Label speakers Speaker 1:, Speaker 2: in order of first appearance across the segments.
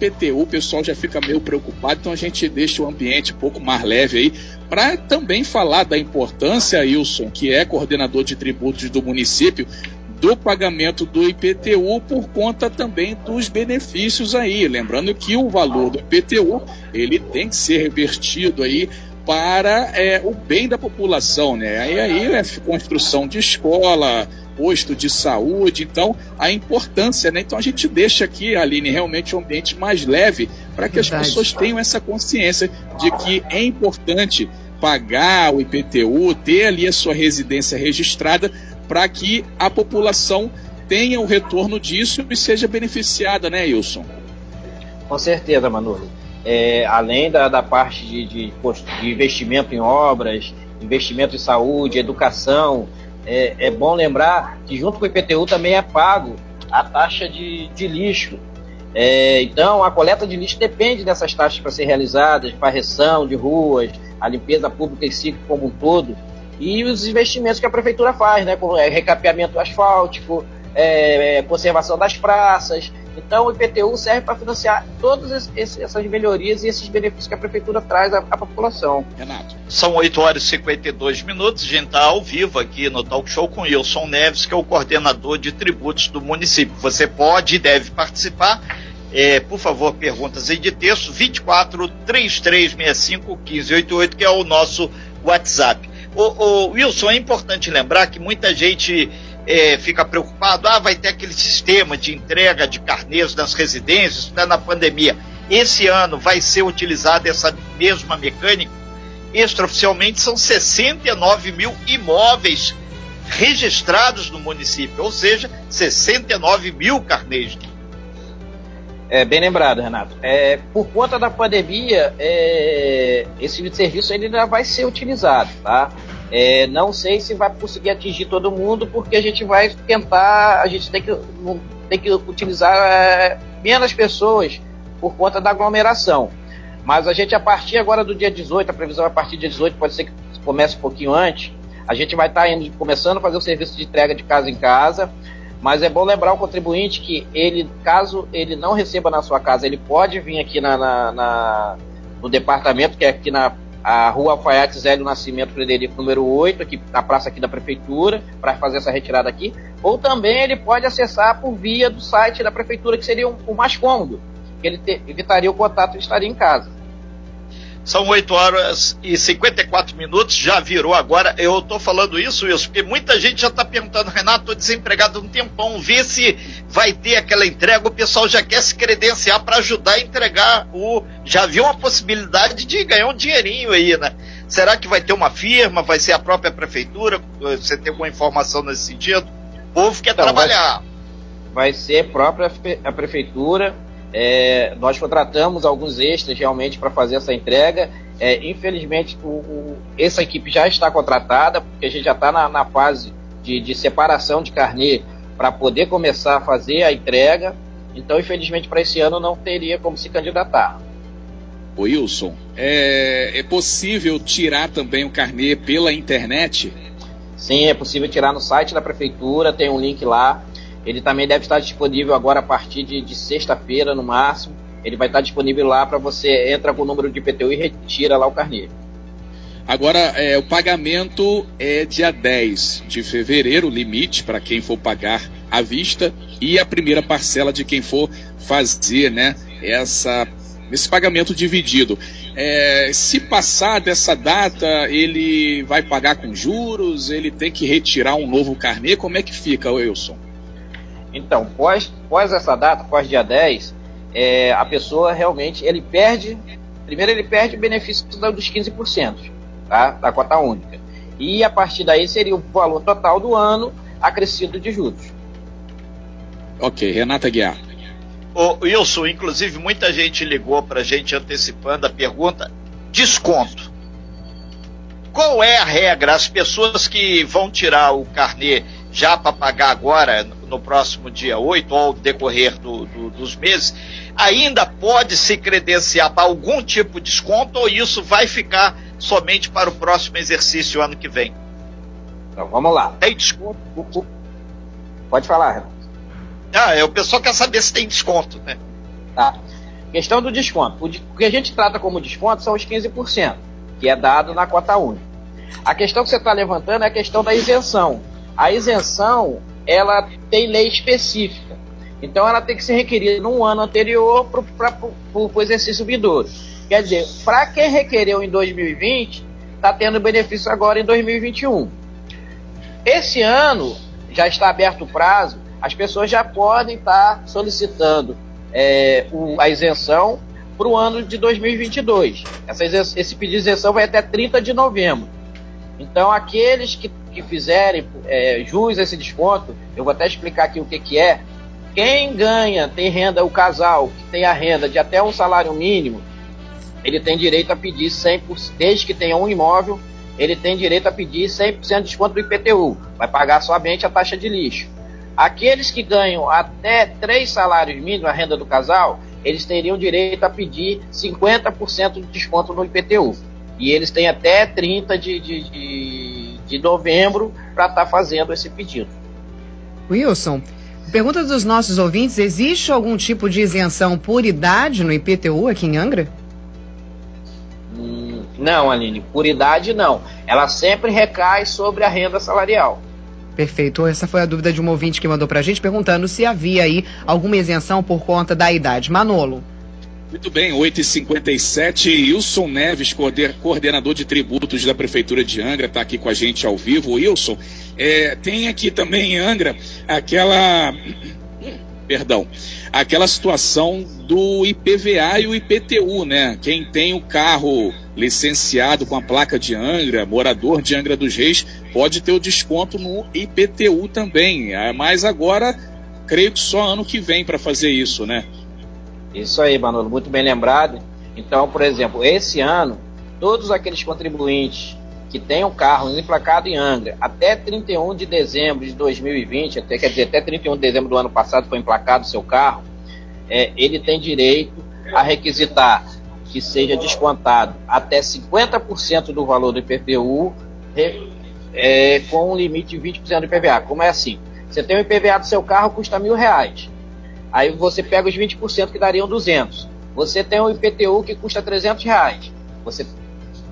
Speaker 1: IPTU, o pessoal já fica meio preocupado, então a gente deixa o ambiente um pouco mais leve aí, para também falar da importância, Wilson, que é coordenador de tributos do município, do pagamento do IPTU por conta também dos benefícios aí. Lembrando que o valor do IPTU ele tem que ser revertido aí para é, o bem da população, né? E aí é construção de escola, posto de saúde, então a importância, né? Então a gente deixa aqui, Aline, realmente um ambiente mais leve para que Verdade. as pessoas tenham essa consciência de que é importante pagar o IPTU, ter ali a sua residência registrada para que a população tenha o retorno disso e seja beneficiada, né, Wilson?
Speaker 2: Com certeza, Manolo. É, além da, da parte de, de, de, investimento em obras, investimento em saúde, educação, é, é, bom lembrar que junto com o IPTU também é pago a taxa de, de lixo. É, então, a coleta de lixo depende dessas taxas para ser realizadas, varreção de ruas, a limpeza pública em si como um todo e os investimentos que a prefeitura faz, né, como é, recapeamento asfáltico, é, é, conservação das praças. Então o IPTU serve para financiar todas essas melhorias e esses benefícios que a prefeitura traz à, à, população.
Speaker 3: Renato. São 8 horas e 52 minutos, a gente está ao vivo aqui no Talk Show com Wilson Neves, que é o coordenador de tributos do município. Você pode e deve participar. É, por favor, perguntas aí de texto, 24 3365 1588, que é o nosso WhatsApp. O, Wilson, é importante lembrar que muita gente é, fica preocupado, ah, vai ter aquele sistema de entrega de carneiros nas residências, está na pandemia. Esse ano vai ser utilizada essa mesma mecânica. Extraoficialmente são 69 mil imóveis registrados no município, ou seja, 69 mil carneiros.
Speaker 2: É, bem lembrado, Renato. É, por conta da pandemia, é, esse serviço ainda vai ser utilizado, tá? É, não sei se vai conseguir atingir todo mundo, porque a gente vai tentar, a gente tem que, tem que utilizar é, menos pessoas por conta da aglomeração. Mas a gente, a partir agora do dia 18, a previsão é a partir do dia 18, pode ser que comece um pouquinho antes, a gente vai estar tá indo, começando a fazer o serviço de entrega de casa em casa. Mas é bom lembrar o contribuinte que ele, caso ele não receba na sua casa, ele pode vir aqui na, na, na no departamento, que é aqui na a rua Alfaiate Zélio Nascimento Frederico, número 8, aqui na praça aqui da prefeitura, para fazer essa retirada aqui. Ou também ele pode acessar por via do site da prefeitura, que seria o mais cômodo, que ele te, evitaria o contato e estaria em casa.
Speaker 3: São 8 horas e 54 minutos, já virou agora. Eu estou falando isso, isso, porque muita gente já está perguntando, Renato, estou desempregado um tempão, vê se vai ter aquela entrega. O pessoal já quer se credenciar para ajudar a entregar o. Já viu uma possibilidade de ganhar um dinheirinho aí, né? Será que vai ter uma firma? Vai ser a própria prefeitura? Você tem alguma informação nesse sentido? O povo quer então, trabalhar.
Speaker 2: Vai, vai ser própria a prefeitura é, nós contratamos alguns extras realmente para fazer essa entrega. É, infelizmente, o, o, essa equipe já está contratada, porque a gente já está na, na, fase de, de, separação de carnê para poder começar a fazer a entrega. Então, infelizmente, para esse ano não teria como se candidatar.
Speaker 1: O Wilson, é, é possível tirar também o carnê pela internet?
Speaker 2: Sim, é possível tirar no site da prefeitura, tem um link lá. Ele também deve estar disponível agora a partir de, de sexta-feira, no máximo. Ele vai estar disponível lá para você entra com o número de IPTU e retira lá o carnê.
Speaker 1: Agora, é, o pagamento é dia 10 de fevereiro, limite para quem for pagar à vista, e a primeira parcela de quem for fazer né, essa, esse pagamento dividido. É, se passar dessa data, ele vai pagar com juros, ele tem que retirar um novo carnê, como é que fica, Wilson?
Speaker 2: Então, pós, pós essa data, pós dia 10, é, a pessoa realmente, ele perde, primeiro ele perde o benefício dos 15%, tá? Da cota única. E a partir daí seria o valor total do ano acrescido de juros.
Speaker 1: Ok, Renata Guiar.
Speaker 3: O Wilson, inclusive muita gente ligou para a gente antecipando a pergunta, desconto. Qual é a regra? As pessoas que vão tirar o carnê já para pagar agora, no próximo dia 8, ou ao decorrer do, do, dos meses, ainda pode se credenciar para algum tipo de desconto ou isso vai ficar somente para o próximo exercício ano que vem?
Speaker 2: Então vamos lá.
Speaker 3: Tem desconto?
Speaker 2: Pode falar, Renato.
Speaker 3: Ah, é, o pessoal quer saber se tem desconto, né?
Speaker 2: Tá. Questão do desconto. O, que a gente trata como desconto são os 15%, que é dado na cota única. A questão que você está levantando é a questão da isenção. A isenção, ela tem lei específica. Então, ela tem que ser requerida no ano anterior para o exercício vindouro. Quer dizer, para quem requereu em 2020, está tendo benefício agora em 2021. Esse ano, já está aberto o prazo, as pessoas já podem estar tá solicitando é, o, a isenção para o ano de 2022. Essa esse pedido de isenção vai até 30 de novembro. Então, aqueles que, que fizerem é, jus a esse desconto, eu vou até explicar aqui o que, que é. Quem ganha, tem renda, o casal que tem a renda de até um salário mínimo, ele tem direito a pedir 100%, desde que tenha um imóvel, ele tem direito a pedir 100% de desconto do IPTU. Vai pagar somente a taxa de lixo. Aqueles que ganham até três salários mínimos, a renda do casal, eles teriam direito a pedir 50% de desconto no IPTU. E eles têm até 30 de, de, de, de novembro para estar tá fazendo esse pedido.
Speaker 4: Wilson, pergunta dos nossos ouvintes: existe algum tipo de isenção por idade no IPTU aqui em Angra?
Speaker 2: Hum, não, Aline, por idade não. Ela sempre recai sobre a renda salarial.
Speaker 4: Perfeito. Essa foi a dúvida de um ouvinte que mandou para a gente perguntando se havia aí alguma isenção por conta da idade. Manolo.
Speaker 1: Muito bem, 8h57. Wilson Neves, coordenador de tributos da Prefeitura de Angra, está aqui com a gente ao vivo. Wilson, é, tem aqui também em Angra aquela. Perdão, aquela situação do IPVA e o IPTU, né? Quem tem o carro licenciado com a placa de Angra, morador de Angra dos Reis, pode ter o desconto no IPTU também. É, mas agora, creio que só ano que vem para fazer isso, né?
Speaker 2: Isso aí, Manolo, muito bem lembrado. Então, por exemplo, esse ano, todos aqueles contribuintes que tenham carro emplacado em Angra até 31 de dezembro de 2020, até, quer dizer, até 31 de dezembro do ano passado foi emplacado seu carro, é, ele tem direito a requisitar que seja descontado até 50% do valor do IPTU é, com um limite de 20% do IPVA. Como é assim? Você tem o IPVA do seu carro, custa mil reais. Aí você pega os 20% que dariam 200. Você tem o IPTU que custa 300 reais. Você,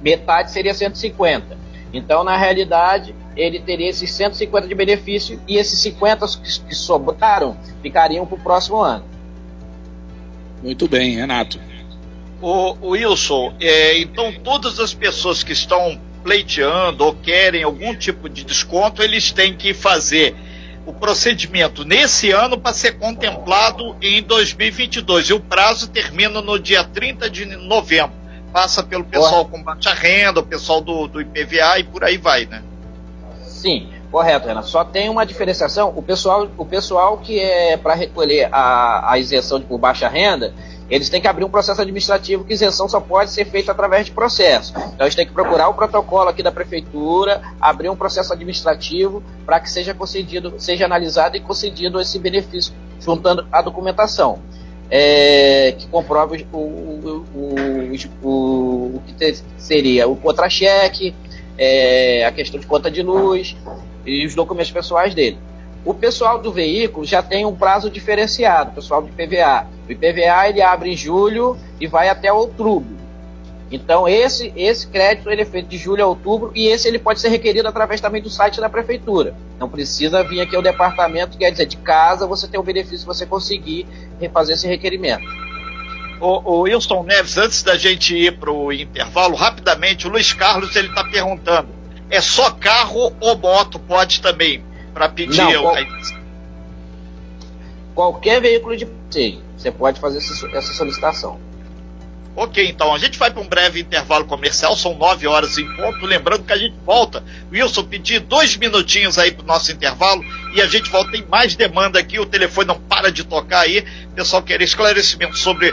Speaker 2: metade seria 150. Então, na realidade, ele teria esses 150 de benefício e esses 50 que, que sobraram ficariam para o próximo ano.
Speaker 1: Muito bem, Renato.
Speaker 3: O, Wilson, é, então todas as pessoas que estão pleiteando ou querem algum tipo de desconto, eles têm que fazer o procedimento nesse ano para ser contemplado em 2022. E o prazo termina no dia 30 de novembro. Passa pelo pessoal com baixa renda, o pessoal do, do IPVA e por aí vai, né?
Speaker 2: Sim, correto, Renato. Só tem uma diferenciação. O pessoal, o pessoal que é para recolher a, a isenção de por baixa renda, eles têm que abrir um processo administrativo que isenção só pode ser feita através de processo. Então eles têm que procurar o protocolo aqui da prefeitura, abrir um processo administrativo para que seja concedido, seja analisado e concedido esse benefício, juntando a documentação. É, que comprove o, o, o, o que seria o contra-cheque, é, a questão de conta de luz e os documentos pessoais dele. O pessoal do veículo já tem um prazo diferenciado, o pessoal do IPVA. O IPVA ele abre em julho e vai até outubro. Então esse esse crédito ele é feito de julho a outubro e esse ele pode ser requerido através também do site da prefeitura. Não precisa vir aqui ao departamento, quer dizer, de casa você tem o benefício se você conseguir refazer esse requerimento.
Speaker 3: O, o Wilson Neves, antes da gente ir para o intervalo, rapidamente, o Luiz Carlos ele está perguntando: é só carro ou moto pode também? Para pedir Não, qual...
Speaker 2: qualquer veículo de passeio, você pode fazer essa solicitação.
Speaker 3: Ok, então a gente vai para um breve intervalo comercial, são nove horas em ponto. Lembrando que a gente volta. Wilson, pedir dois minutinhos aí para o nosso intervalo e a gente volta. Tem mais demanda aqui, o telefone não para de tocar aí. Pessoal, quer esclarecimento sobre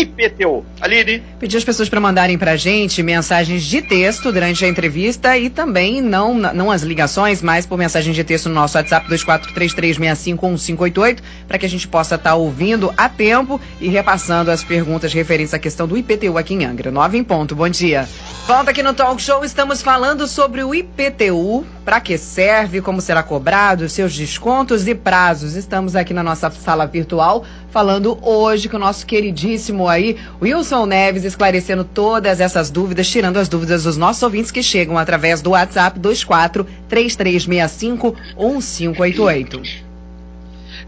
Speaker 3: IPTU. Aline?
Speaker 4: Pedir as pessoas para mandarem para a gente mensagens de texto durante a entrevista e também não, não as ligações, mas por mensagem de texto no nosso WhatsApp 2433651588 para que a gente possa estar tá ouvindo a tempo e repassando as perguntas referentes à questão do IPTU aqui em Angra. 9 em ponto. Bom dia. Volta aqui no Talk Show, estamos falando sobre o IPTU, para que serve, como será cobrado, seus descontos e prazos. Estamos aqui na nossa sala virtual falando hoje com o nosso queridíssimo aí. Wilson Neves esclarecendo todas essas dúvidas, tirando as dúvidas dos nossos ouvintes que chegam através do WhatsApp 24 3365 1588.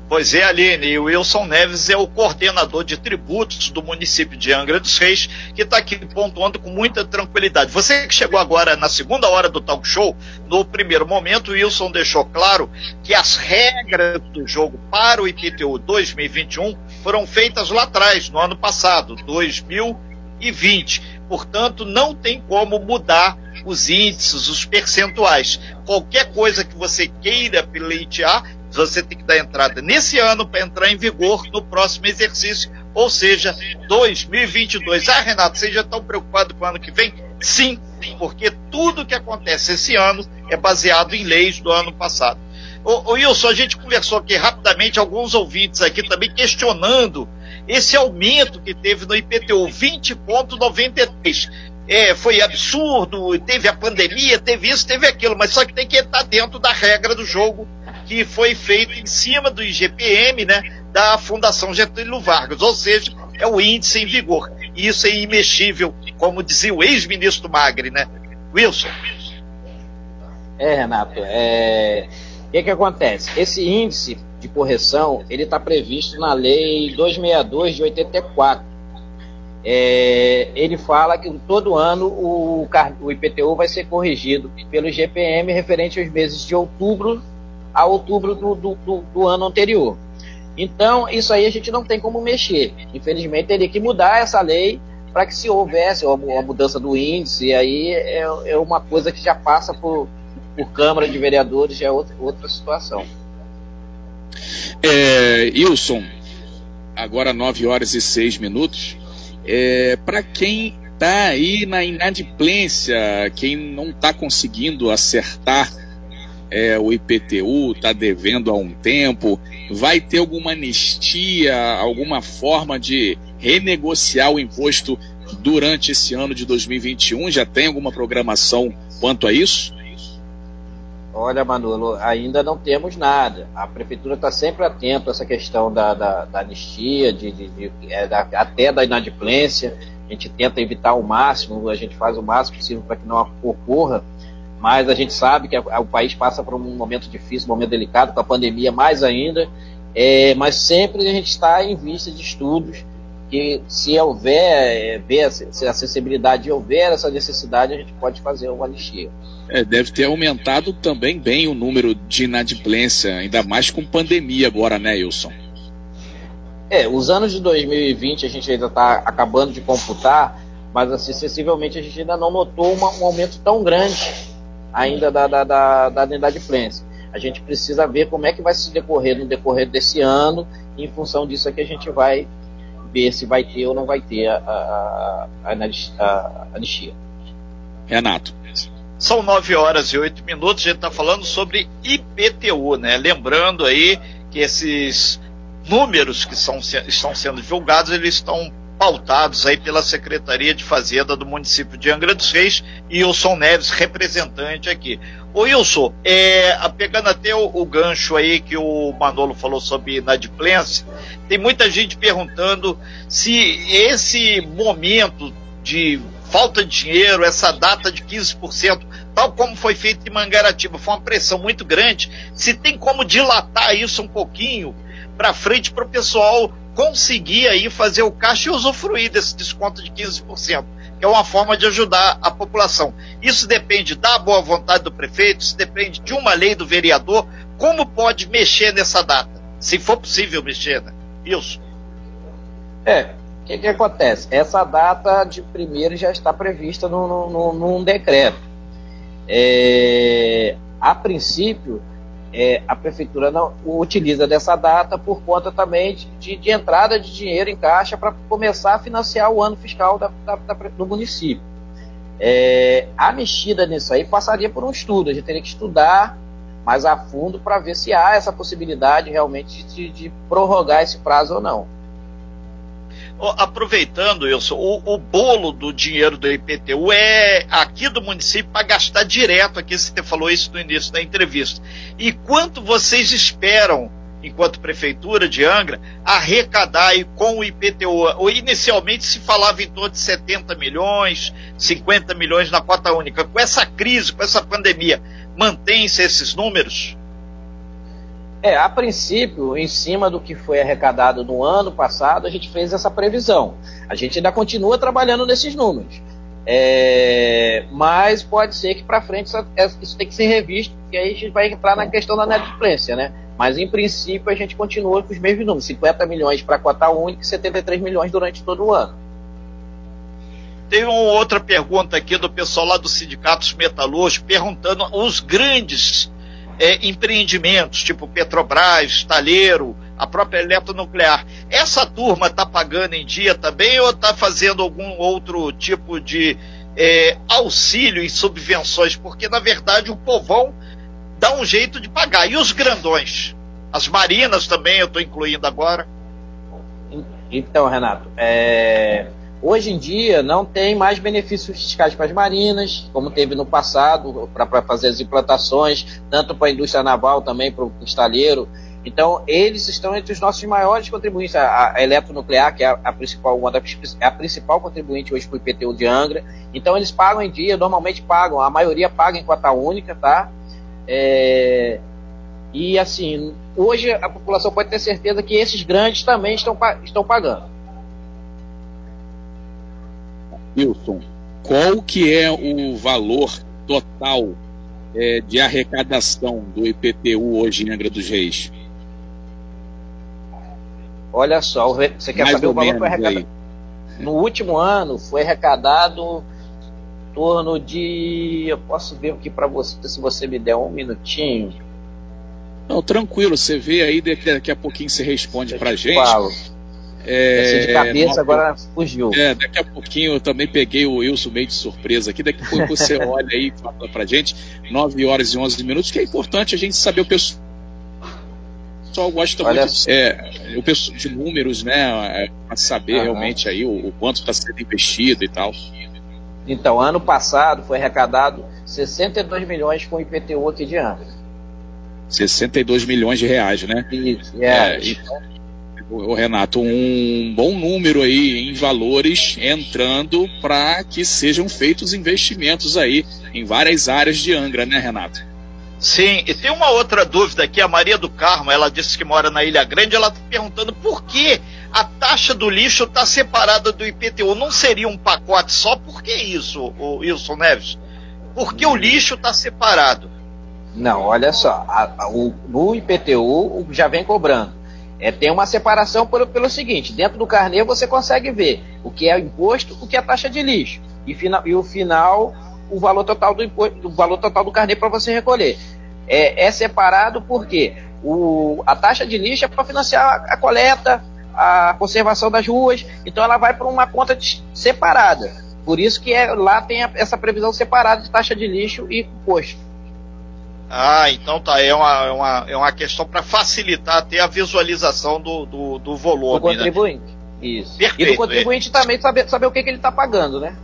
Speaker 3: Pois é, Aline, e o Wilson Neves é o coordenador de tributos do município de Angra dos Reis, que está aqui pontuando com muita tranquilidade. Você que chegou agora na segunda hora do talk show, no primeiro momento, o Wilson deixou claro que as regras do jogo para o IPTU 2021 foram feitas lá atrás, no ano passado, 2020. Portanto, não tem como mudar os índices, os percentuais. Qualquer coisa que você queira pleitear, você tem que dar entrada nesse ano para entrar em vigor no próximo exercício, ou seja, 2022. Ah, Renato, vocês já estão preocupados com o ano que vem? Sim, porque tudo que acontece esse ano é baseado em leis do ano passado. Ô, ô Wilson, a gente conversou aqui rapidamente, alguns ouvintes aqui também questionando esse aumento que teve no IPTU, 20,93. É, foi absurdo, teve a pandemia, teve isso, teve aquilo, mas só que tem que estar dentro da regra do jogo que foi feito em cima do IGPM, né, da Fundação Getúlio Vargas, ou seja, é o índice em vigor. E isso é imexível, como dizia o ex-ministro Magri, né? Wilson.
Speaker 2: É, Renato, é... o que, que acontece? Esse índice de correção, ele está previsto na lei 262 de 84. É, ele fala que todo ano o, o IPTU vai ser corrigido pelo IGPM referente aos meses de outubro a outubro do, do, do, do ano anterior. Então, isso aí a gente não tem como mexer. Infelizmente, teria que mudar essa lei para que se houvesse uma mudança do índice, e aí é, é, uma coisa que já passa por, por Câmara de Vereadores, já é outra, outra situação.
Speaker 1: É, Wilson, agora 9 horas e 6 minutos. É, para quem está aí na inadimplência, quem não está conseguindo acertar é, o IPTU está devendo há um tempo, vai ter alguma anistia, alguma forma de renegociar o imposto durante esse ano de 2021? Já tem alguma programação quanto a isso?
Speaker 2: Olha, Manolo, ainda não temos nada. A prefeitura está sempre atenta a essa questão da, da, da anistia, de, de, de é, até da inadimplência. A gente tenta evitar o máximo, a gente faz o máximo possível para que não ocorra mas a gente sabe que a, a, o país passa por um momento difícil, um momento delicado, com a pandemia mais ainda, é, mas sempre a gente está em vista de estudos que se houver, é, se a acessibilidade houver essa necessidade, a gente pode fazer uma anistia.
Speaker 1: É, deve ter aumentado também bem o número de inadimplência, ainda mais com pandemia agora, né, Wilson?
Speaker 2: É, os anos de 2020 a gente ainda está acabando de computar, mas assim, sensivelmente a gente ainda não notou uma, um aumento tão grande ainda da, da, da, da inadimplência. A gente precisa ver como é que vai se decorrer no decorrer desse ano, e em função disso é que a gente vai ver se vai ter ou não vai ter a, a, a, a anistia.
Speaker 3: Renato. São 9 horas e 8 minutos, a gente está falando sobre IPTU, né? Lembrando aí que esses números que são, estão sendo divulgados, eles estão pautados aí pela Secretaria de Fazenda do município de Angra dos Reis e Wilson Neves, representante aqui. Ô Wilson, é, pegando até o, o, gancho aí que o Manolo falou sobre inadimplência, tem muita gente perguntando se esse momento de falta de dinheiro, essa data de 15%, tal como foi feito em Mangaratiba, foi uma pressão muito grande, se tem como dilatar isso um pouquinho para frente para o pessoal conseguir aí fazer o caixa e usufruir desse desconto de 15%, que é uma forma de ajudar a população. Isso depende da boa vontade do prefeito, isso depende de uma lei do vereador. Como pode mexer nessa data? Se for possível mexer, né? Isso.
Speaker 2: É, o que, que, acontece? Essa data de primeiro já está prevista no, no, num decreto. É, a princípio, é, a prefeitura não utiliza dessa data por conta também de, de entrada de dinheiro em caixa para começar a financiar o ano fiscal da, da, da, do município. É, a mexida nisso aí passaria por um estudo, a gente teria que estudar mais a fundo para ver se há essa possibilidade realmente de, de prorrogar esse prazo ou não
Speaker 3: aproveitando, Wilson, o, o, bolo do dinheiro do IPTU é aqui do município para gastar direto aqui, você falou isso no início da entrevista. E quanto vocês esperam enquanto prefeitura de Angra, arrecadar com o IPTU? Inicialmente se falava em torno de 70 milhões, 50 milhões na cota única. Com essa crise, com essa pandemia, mantém-se esses números?
Speaker 2: É, a princípio, em cima do que foi arrecadado no ano passado, a gente fez essa previsão. A gente ainda continua trabalhando nesses números. É, mas pode ser que para frente isso, é, isso tem que ser revisto, porque aí a gente vai entrar na questão da inadimplência, né? Mas em princípio a gente continua com os mesmos números: 50 milhões para a cota única e 73 milhões durante todo o ano.
Speaker 3: Tem uma outra pergunta aqui do pessoal lá do Sindicatos Metalúrgicos perguntando os grandes é, empreendimentos, tipo Petrobras, Talheiro, a própria eletronuclear. Essa turma está pagando em dia também ou está fazendo algum outro tipo de é, auxílio e subvenções? Porque, na verdade, o povão dá um jeito de pagar. E os grandões? As marinas também eu estou incluindo agora.
Speaker 2: Então, Renato, é, Hoje em dia não tem mais benefícios fiscais para as marinas, como teve no passado, para fazer as implantações, tanto para a indústria naval também para o estaleiro. Então, eles estão entre os nossos maiores contribuintes. A, a eletronuclear, que é a, a principal, uma é a principal contribuinte hoje para o IPTU de Angra. Então, eles pagam em dia, normalmente pagam, a maioria paga em cota única, tá? É, e assim, hoje a população pode ter certeza que esses grandes também estão, estão pagando.
Speaker 1: Wilson, qual que é o valor total é, de arrecadação do IPTU hoje em Angra dos Reis?
Speaker 2: Olha só, você quer Mais saber o valor que foi arrecadado? Aí. No último ano foi arrecadado em torno de. Eu posso ver aqui para você, se você me der um minutinho.
Speaker 1: Não, tranquilo, você vê aí, daqui a pouquinho você responde para gente. Falo.
Speaker 2: É, de cabeça, agora fugiu.
Speaker 1: É, daqui a pouquinho eu também peguei o Wilson meio de surpresa aqui. Daqui a pouco você olha aí e fala pra gente. 9 horas e 11 minutos, que é importante a gente saber o pessoal. O pessoal gosta olha muito de, é, o pessoal, de números, né? É, para saber realmente aí o, o quanto está sendo investido e tal.
Speaker 2: Então, ano passado foi arrecadado 62 milhões com IPTU aqui de ano.
Speaker 1: 62 milhões de reais, né?
Speaker 2: Isso, é. é
Speaker 1: então, o Renato, um bom número aí em valores entrando para que sejam feitos investimentos aí em várias áreas de Angra, né, Renato?
Speaker 3: Sim, e tem uma outra dúvida aqui, a Maria do Carmo, ela disse que mora na Ilha Grande, ela está perguntando por que a taxa do lixo está separada do IPTU. Não seria um pacote só? Por que isso, o Wilson Neves? Por que o lixo está separado?
Speaker 2: Não, olha só, a, a, o, no IPTU já vem cobrando é, tem uma separação pelo, pelo seguinte: dentro do carnê você consegue ver o que é imposto, o que é taxa de lixo. E, fina, e o final, o valor total do imposto, o valor total do carnê para você recolher. É, é, separado porque o, a taxa de lixo é para financiar a, a, coleta, a conservação das ruas, então ela vai para uma conta de, separada. Por isso que é, lá tem a, essa previsão separada de taxa de lixo e imposto.
Speaker 3: Ah, então tá. É uma, é uma, é uma questão para facilitar até a visualização do, do, do volume.
Speaker 2: Do né? contribuinte. Né? Isso. Perfeito, e do contribuinte é. também saber, saber o que, que ele está pagando, né?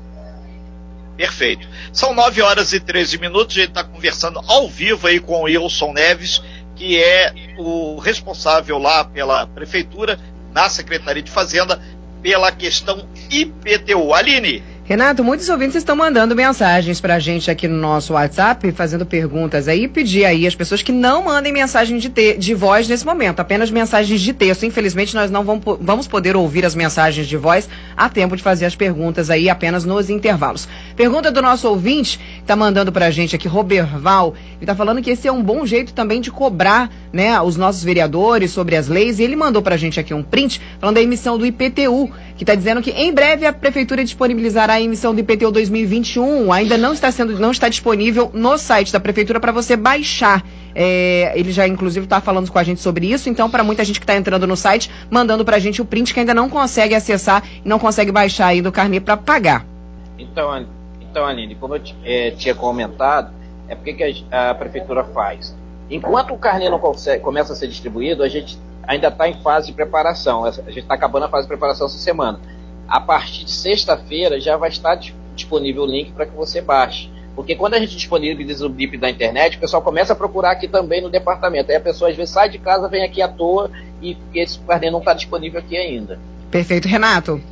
Speaker 3: Perfeito. São 9 horas e 13 minutos. A gente está conversando ao vivo aí com o Wilson Neves, que é o responsável lá pela prefeitura, na Secretaria de Fazenda, pela questão IPTU. Aline.
Speaker 4: Renato, muitos ouvintes estão mandando mensagens para a gente aqui no nosso WhatsApp, fazendo perguntas aí, pedir aí as pessoas que não mandem mensagem de, te, de voz nesse momento, apenas mensagens de texto. Infelizmente, nós não vamos, vamos poder ouvir as mensagens de voz a tempo de fazer as perguntas aí apenas nos intervalos. Pergunta do nosso ouvinte, que está mandando para a gente aqui, Roberval, ele está falando que esse é um bom jeito também de cobrar né, os nossos vereadores sobre as leis, e ele mandou para a gente aqui um print falando da emissão do IPTU, que está dizendo que em breve a prefeitura disponibilizará a emissão do IPTU 2021 ainda não está sendo, não está disponível no site da prefeitura para você baixar. É, ele já inclusive está falando com a gente sobre isso, então para muita gente que está entrando no site, mandando para a gente o print que ainda não consegue acessar e não consegue baixar aí do carnê para pagar.
Speaker 2: Então, então, Aline, como eu é, tinha comentado, é porque que a, a, prefeitura faz. Enquanto o carnê não consegue, começa a ser distribuído, a gente ainda está em fase de preparação. A gente está acabando a fase de preparação essa semana a partir de sexta-feira já vai estar disponível o link para que você baixe. Porque quando a gente disponibiliza o BIP da internet, o pessoal começa a procurar aqui também no departamento. Aí a pessoa às vezes sai de casa, vem aqui à toa e esse carnê não está disponível aqui ainda.
Speaker 4: Perfeito, Renato.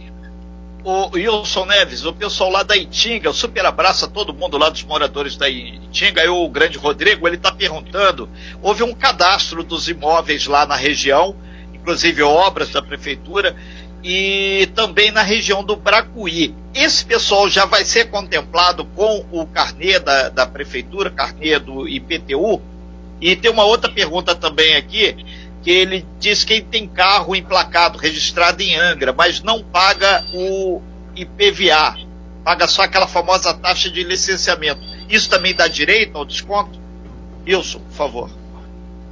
Speaker 3: O Wilson Neves, o pessoal lá da Itinga, o super abraço a todo mundo lá dos moradores da Itinga, e o grande Rodrigo, ele está perguntando, houve um cadastro dos imóveis lá na região, inclusive obras da prefeitura, e também na região do Bracuí. Esse pessoal já vai ser contemplado com o carnê da, da prefeitura, carnê do IPTU? E tem uma outra pergunta também aqui, que ele diz que ele tem carro emplacado, registrado em Angra, mas não paga o IPVA, paga só aquela famosa taxa de licenciamento. Isso também dá direito ao desconto? Wilson, por favor.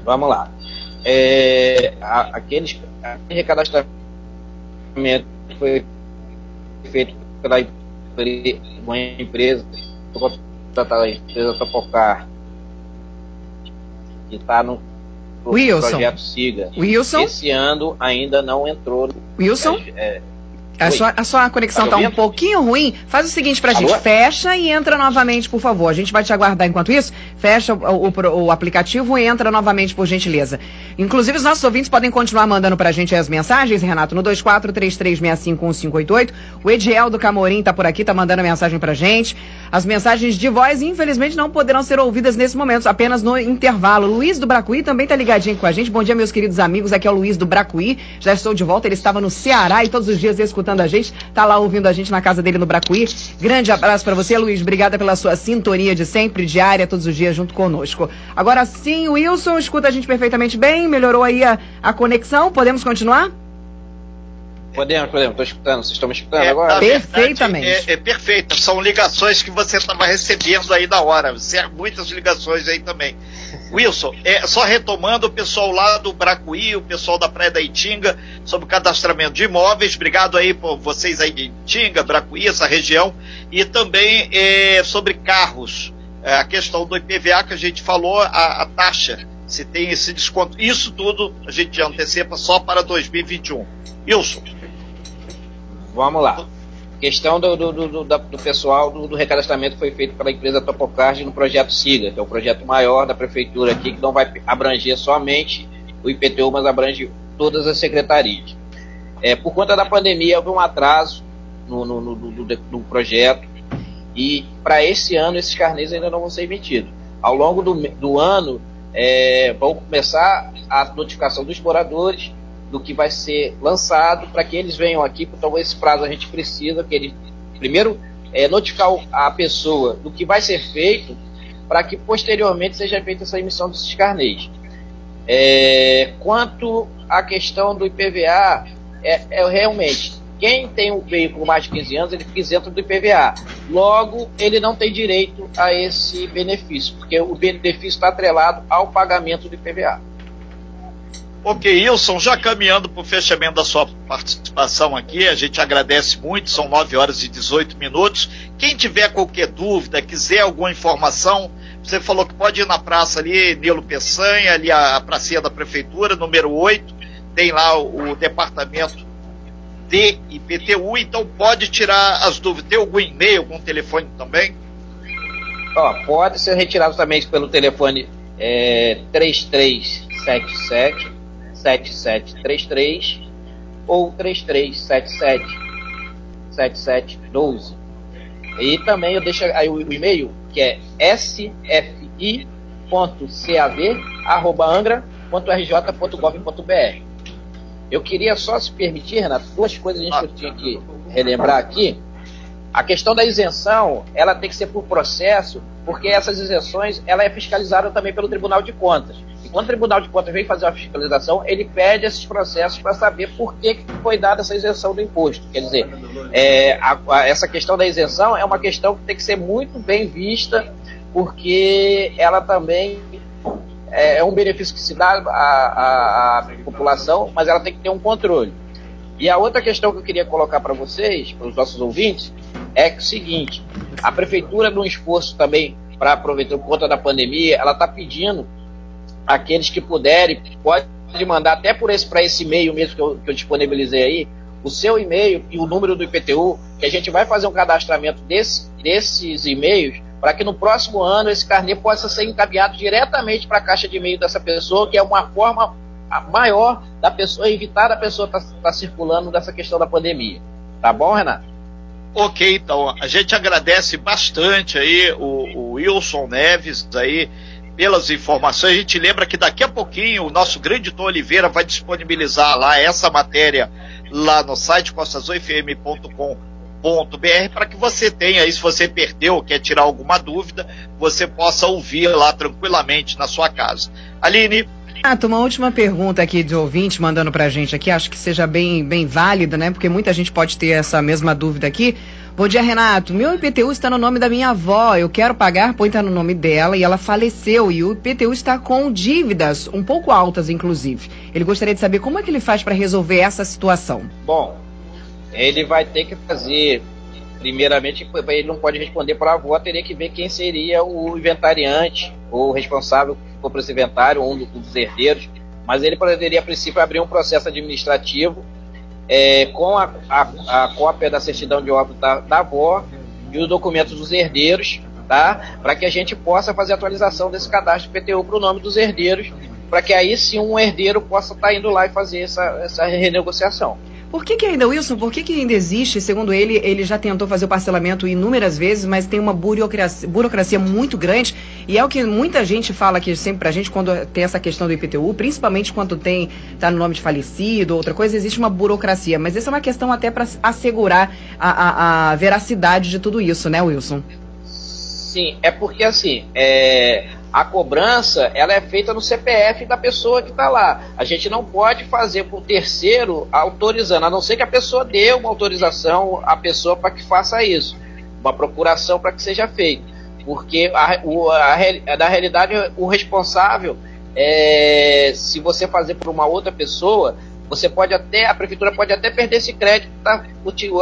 Speaker 2: Vamos lá. É, aqueles, aquele recadastramento foi feito pela uma empresa, a empresa Topocar, que está no
Speaker 4: Wilson.
Speaker 2: projeto Siga.
Speaker 4: Wilson?
Speaker 2: Esse ano ainda não entrou.
Speaker 4: Wilson? É, é, a sua, a sua, conexão está tá um pouquinho ruim. Faz o seguinte pra Alô? gente, fecha e entra novamente, por favor. A gente vai te aguardar enquanto isso. Fecha o, o, o, aplicativo e entra novamente, por gentileza. Inclusive, os nossos ouvintes podem continuar mandando pra gente as mensagens, Renato, no 2433651588. O Ediel do Camorim tá por aqui, tá mandando mensagem pra gente. As mensagens de voz, infelizmente, não poderão ser ouvidas nesse momento, apenas no intervalo. Luiz do Bracuí também tá ligadinho com a gente. Bom dia, meus queridos amigos. Aqui é o Luiz do Bracuí. Já estou de volta. Ele estava no Ceará e todos os dias escutando a gente. Tá lá ouvindo a gente na casa dele no Bracuí. Grande abraço para você, Luiz. Obrigada pela sua sintonia de sempre, diária, todos os dias junto conosco. Agora sim, Wilson, escuta a gente perfeitamente bem. Melhorou aí a, a conexão. Podemos continuar?
Speaker 2: Podemos, podemos, estou escutando, vocês estão me escutando é, agora?
Speaker 3: Perfeitamente. É, é perfeito, são ligações que você estava recebendo aí na hora, muitas ligações aí também. Wilson, é, só retomando o pessoal lá do Bracuí, o pessoal da Praia da Itinga, sobre o cadastramento de imóveis, obrigado aí por vocês aí de Itinga, Bracuí, essa região, e também é, sobre carros, é, a questão do IPVA que a gente falou, a, a taxa, se tem esse desconto, isso tudo a gente antecipa só para 2021. Wilson.
Speaker 2: Vamos lá. Questão do, do, do, do pessoal do, recadastramento foi feito pela empresa Topocard no projeto SIGA, que é o projeto maior da prefeitura aqui, que não vai abranger somente o IPTU, mas abrange todas as secretarias. É, por conta da pandemia, houve um atraso no, no, no, projeto e para esse ano esses carnês ainda não vão ser emitidos. Ao longo do ano, é, vão começar a notificação dos moradores do que vai ser lançado para que eles venham aqui, então esse prazo a gente precisa que ele primeiro é, notificar a pessoa do que vai ser feito para que posteriormente seja feita essa emissão desses carnês. É, quanto à questão do IPVA, é, é, realmente quem tem um veículo mais de 15 anos, ele fica isento do IPVA. Logo, ele não tem direito a esse benefício, porque o benefício está atrelado ao pagamento do IPVA.
Speaker 3: Ok, Wilson, já caminhando para o fechamento da sua participação aqui, a gente agradece muito, são 9 horas e 18 minutos. Quem tiver qualquer dúvida, quiser alguma informação, você falou que pode ir na praça ali, Nilo Peçanha, ali a, a pracinha da prefeitura, número 8, tem lá o, o departamento de IPTU, então pode tirar as dúvidas. Tem algum e-mail, algum telefone também?
Speaker 2: Ó, pode ser retirado também pelo telefone é, 3377 7733 ou 3377 7712. E também eu deixo aí o e-mail que é sfi.cav@angra.rj.gov.br. Eu queria só se permitir, Renato, duas coisas que eu tinha que relembrar aqui. A questão da isenção, ela tem que ser por processo, porque essas isenções, ela é fiscalizada também pelo Tribunal de Contas. Quando o Tribunal de Contas vem fazer a fiscalização, ele pede esses processos para saber por que foi dada essa isenção do imposto. Quer dizer, é, a, a, essa questão da isenção é uma questão que tem que ser muito bem vista, porque ela também é, é um benefício que se dá à, à população, mas ela tem que ter um controle. E a outra questão que eu queria colocar para vocês, para os nossos ouvintes, é o seguinte: a prefeitura, num esforço também para aproveitar por conta da pandemia, ela está pedindo aqueles que puderem, pode mandar até por esse para esse e-mail mesmo que eu, que eu disponibilizei aí, o seu e-mail e o número do IPTU, que a gente vai fazer um cadastramento desse, desses e-mails para que no próximo ano esse carnê possa ser encaminhado diretamente para a caixa de e-mail dessa pessoa, que é uma forma maior da pessoa evitar da pessoa estar tá, tá circulando dessa questão da pandemia. Tá bom, Renato?
Speaker 3: Ok, então a gente agradece bastante aí o, o Wilson Neves aí pelas informações. A gente lembra que daqui a pouquinho o nosso grande Tom Oliveira vai disponibilizar lá essa matéria lá no site costazoifm.com para que você tenha aí, se você perdeu ou quer tirar alguma dúvida, você possa ouvir lá tranquilamente na sua casa. Aline.
Speaker 4: Ah, uma última pergunta aqui de ouvinte mandando pra gente aqui, acho que seja bem, bem válida, né? Porque muita gente pode ter essa mesma dúvida aqui. Bom dia, Renato. Meu IPTU está no nome da minha avó. Eu quero pagar, põe tá no nome dela e ela faleceu. E o IPTU está com dívidas, um pouco altas, inclusive. Ele gostaria de saber como é que ele faz para resolver essa situação.
Speaker 2: Bom, ele vai ter que fazer, primeiramente, ele não pode responder para a avó, teria que ver quem seria o inventariante, ou responsável por esse inventário, um dos herdeiros, mas ele poderia, a princípio, abrir um processo administrativo é, com a, a, a, cópia da certidão de óbito da, da avó e os documentos dos herdeiros, tá? Para que a gente possa fazer a atualização desse cadastro PTU para o nome dos herdeiros, para que aí sim um herdeiro possa estar tá indo lá e fazer essa, essa renegociação.
Speaker 4: Por que, que ainda, Wilson, por que, que ainda existe, segundo ele, ele já tentou fazer o parcelamento inúmeras vezes, mas tem uma burocracia, burocracia muito grande, e é o que muita gente fala aqui sempre pra gente quando tem essa questão do IPTU, principalmente quando tem, tá no nome de falecido, outra coisa, existe uma burocracia, mas essa é uma questão até para assegurar a, a, a veracidade de tudo isso, né, Wilson?
Speaker 2: Sim, é porque assim, é, a cobrança ela é feita no CPF da pessoa que está lá. A gente não pode fazer o terceiro autorizando, a não ser que a pessoa dê uma autorização à pessoa para que faça isso, uma procuração para que seja feito. Porque a, o, a, a, na realidade o responsável, é, se você fazer por uma outra pessoa, você pode até, a prefeitura pode até perder esse crédito, tá?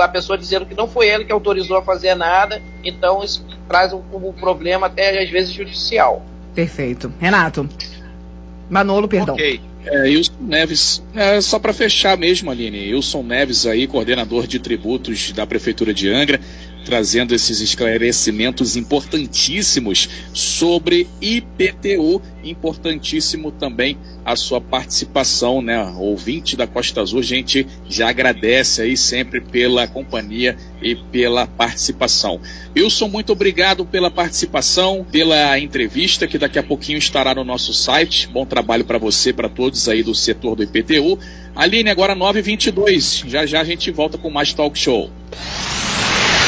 Speaker 2: a pessoa dizendo que não foi ele que autorizou a fazer nada, então isso traz um, um problema até às vezes judicial.
Speaker 4: Perfeito. Renato. Manolo, perdão.
Speaker 1: Ok. É, Wilson Neves, é, só para fechar mesmo, Aline, Wilson Neves aí, coordenador de tributos da Prefeitura de Angra, trazendo esses esclarecimentos importantíssimos sobre IPTU, importantíssimo também a sua participação, né? Ouvinte da Costa Azul, a gente já agradece aí sempre pela companhia e pela participação. Wilson, muito obrigado pela participação, pela entrevista que daqui a pouquinho estará no nosso site. Bom trabalho para você, para todos aí do setor do IPTU. Aline, agora 9h22. Já já a gente volta com mais talk show.